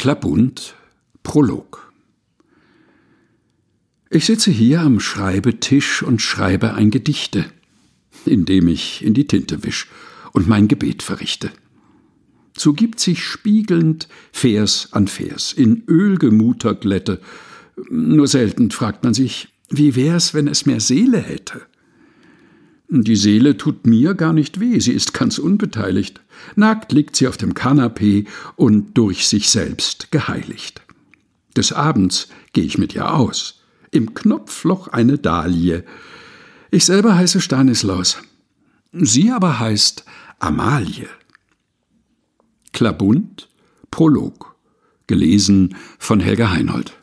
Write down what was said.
Klabund Prolog Ich sitze hier am Schreibetisch und schreibe ein Gedichte, indem ich in die Tinte wisch und mein Gebet verrichte. So gibt sich spiegelnd Vers an Vers in ölgemuter Glätte. Nur selten fragt man sich, wie wär's, wenn es mehr Seele hätte? Die Seele tut mir gar nicht weh, sie ist ganz unbeteiligt. Nackt liegt sie auf dem Kanapee und durch sich selbst geheiligt. Des Abends gehe ich mit ihr aus. Im Knopfloch eine Dahlie. Ich selber heiße Stanislaus. Sie aber heißt Amalie. Klabund, Prolog. Gelesen von Helga Heinold.